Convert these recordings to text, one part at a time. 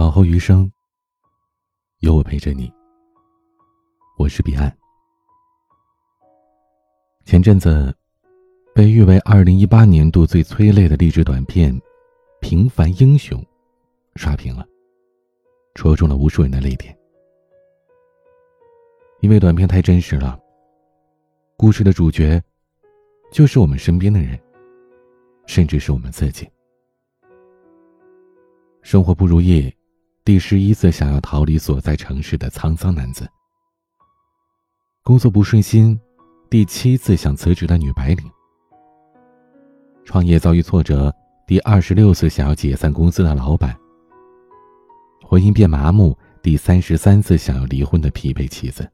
往后余生，有我陪着你。我是彼岸。前阵子，被誉为二零一八年度最催泪的励志短片《平凡英雄》刷屏了，戳中了无数人的泪点。因为短片太真实了，故事的主角就是我们身边的人，甚至是我们自己。生活不如意。第十一次想要逃离所在城市的沧桑男子，工作不顺心；第七次想辞职的女白领，创业遭遇挫折；第二十六次想要解散公司的老板，婚姻变麻木；第三十三次想要离婚的疲惫妻子。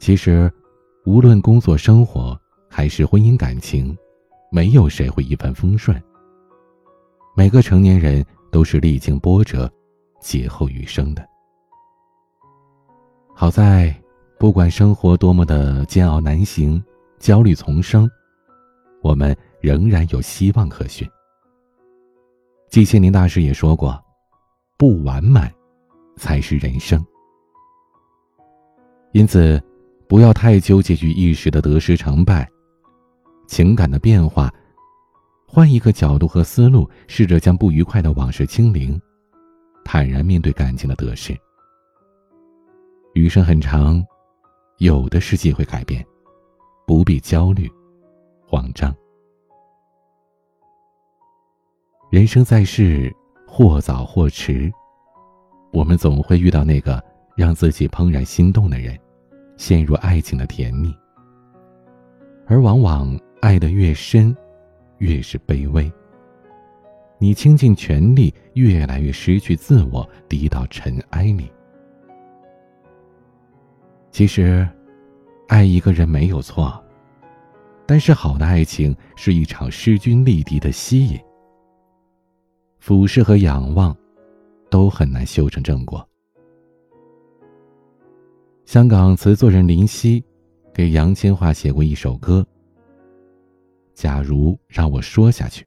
其实，无论工作、生活还是婚姻感情，没有谁会一帆风顺。每个成年人。都是历经波折，劫后余生的。好在，不管生活多么的煎熬难行，焦虑丛生，我们仍然有希望可寻。季羡林大师也说过：“不完满，才是人生。”因此，不要太纠结于一时的得失成败，情感的变化。换一个角度和思路，试着将不愉快的往事清零，坦然面对感情的得失。余生很长，有的是机会改变，不必焦虑、慌张。人生在世，或早或迟，我们总会遇到那个让自己怦然心动的人，陷入爱情的甜蜜。而往往爱得越深。越是卑微，你倾尽全力，越来越失去自我，低到尘埃里。其实，爱一个人没有错，但是好的爱情是一场势均力敌的吸引。俯视和仰望，都很难修成正果。香港词作人林夕，给杨千嬅写过一首歌。假如让我说下去，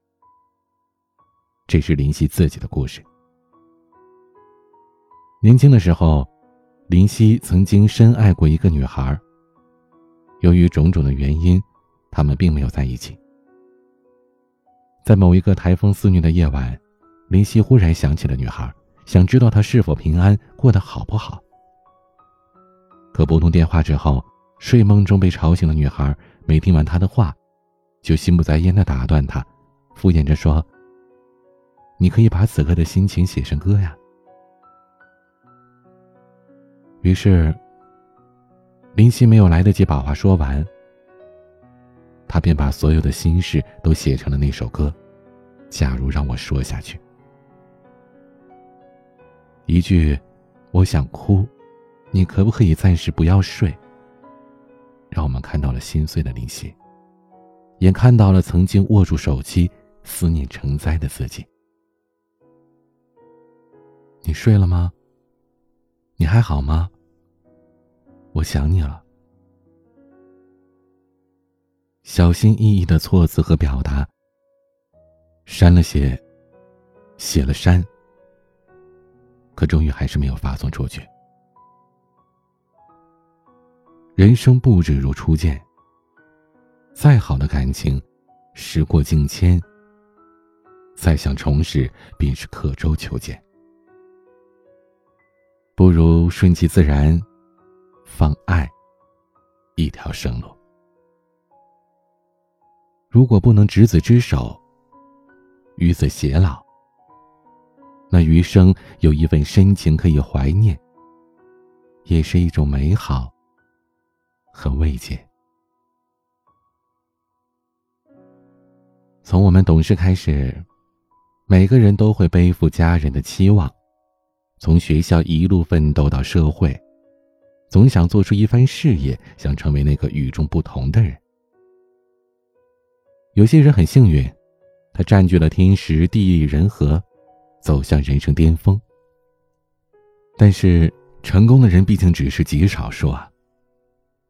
这是林夕自己的故事。年轻的时候，林夕曾经深爱过一个女孩。由于种种的原因，他们并没有在一起。在某一个台风肆虐的夜晚，林夕忽然想起了女孩，想知道她是否平安，过得好不好。可拨通电话之后，睡梦中被吵醒的女孩没听完他的话。就心不在焉的打断他，敷衍着说：“你可以把此刻的心情写成歌呀。”于是，林夕没有来得及把话说完，他便把所有的心事都写成了那首歌。假如让我说下去，一句“我想哭”，你可不可以暂时不要睡？让我们看到了心碎的林夕。也看到了曾经握住手机、思念成灾的自己。你睡了吗？你还好吗？我想你了。小心翼翼的措辞和表达，删了写，写了删，可终于还是没有发送出去。人生不止如初见。再好的感情，时过境迁。再想重拾，便是刻舟求剑。不如顺其自然，放爱一条生路。如果不能执子之手，与子偕老，那余生有一份深情可以怀念，也是一种美好和慰藉。从我们懂事开始，每个人都会背负家人的期望，从学校一路奋斗到社会，总想做出一番事业，想成为那个与众不同的人。有些人很幸运，他占据了天时地利人和，走向人生巅峰。但是，成功的人毕竟只是极少数啊，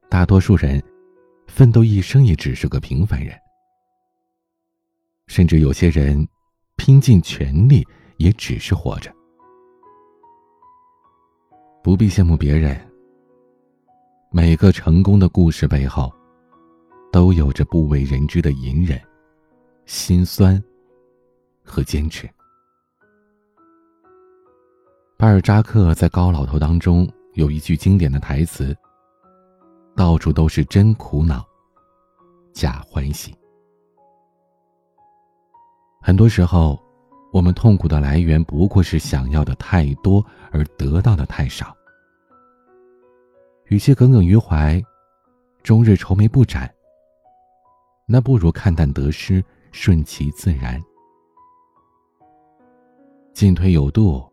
大多数人，奋斗一生也只是个平凡人。甚至有些人拼尽全力也只是活着。不必羡慕别人。每个成功的故事背后，都有着不为人知的隐忍、心酸和坚持。巴尔扎克在《高老头》当中有一句经典的台词：“到处都是真苦恼，假欢喜。”很多时候，我们痛苦的来源不过是想要的太多，而得到的太少。与其耿耿于怀，终日愁眉不展，那不如看淡得失，顺其自然，进退有度，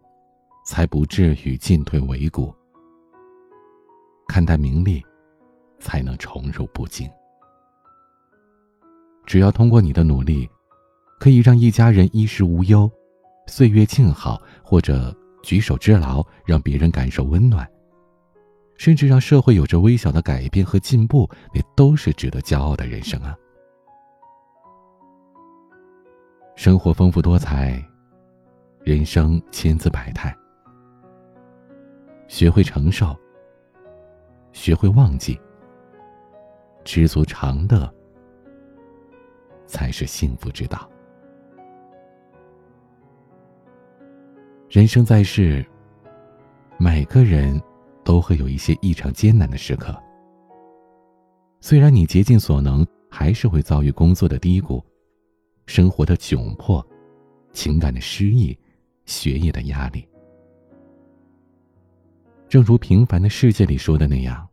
才不至于进退维谷。看淡名利，才能宠辱不惊。只要通过你的努力。可以让一家人衣食无忧，岁月静好，或者举手之劳，让别人感受温暖，甚至让社会有着微小的改变和进步，那都是值得骄傲的人生啊！生活丰富多彩，人生千姿百态，学会承受，学会忘记，知足常乐，才是幸福之道。人生在世，每个人都会有一些异常艰难的时刻。虽然你竭尽所能，还是会遭遇工作的低谷、生活的窘迫、情感的失意、学业的压力。正如《平凡的世界》里说的那样，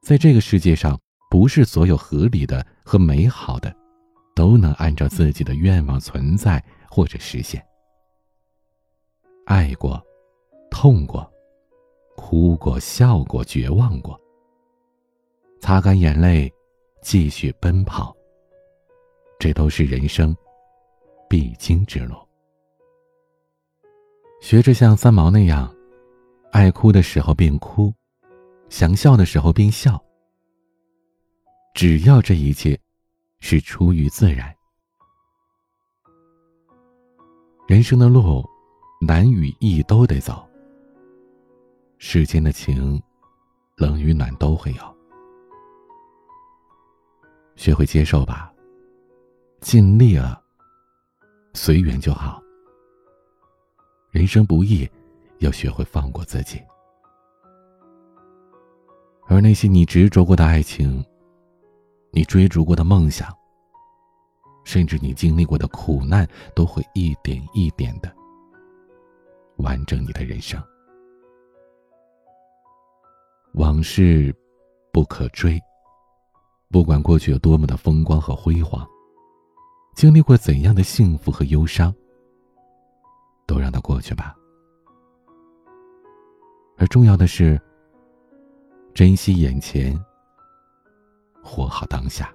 在这个世界上，不是所有合理的和美好的，都能按照自己的愿望存在或者实现。爱过，痛过，哭过，笑过，绝望过。擦干眼泪，继续奔跑。这都是人生必经之路。学着像三毛那样，爱哭的时候便哭，想笑的时候便笑。只要这一切是出于自然，人生的路。难与易都得走，世间的情，冷与暖都会有，学会接受吧。尽力了，随缘就好。人生不易，要学会放过自己。而那些你执着过的爱情，你追逐过的梦想，甚至你经历过的苦难，都会一点一点的。完整你的人生，往事不可追。不管过去有多么的风光和辉煌，经历过怎样的幸福和忧伤，都让它过去吧。而重要的是，珍惜眼前，活好当下。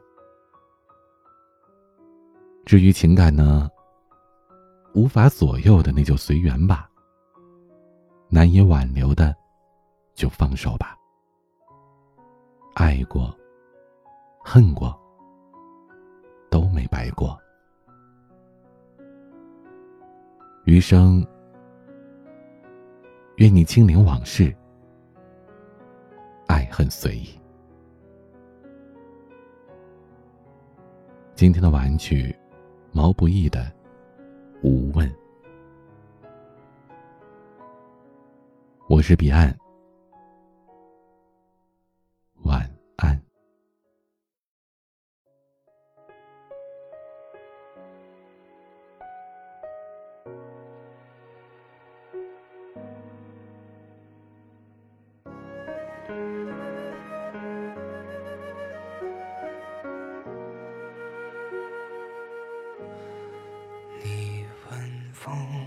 至于情感呢，无法左右的，那就随缘吧。难以挽留的，就放手吧。爱过，恨过，都没白过。余生，愿你清零往事，爱恨随意。今天的晚曲，毛不易的《无问》。我是彼岸，晚安。你问风。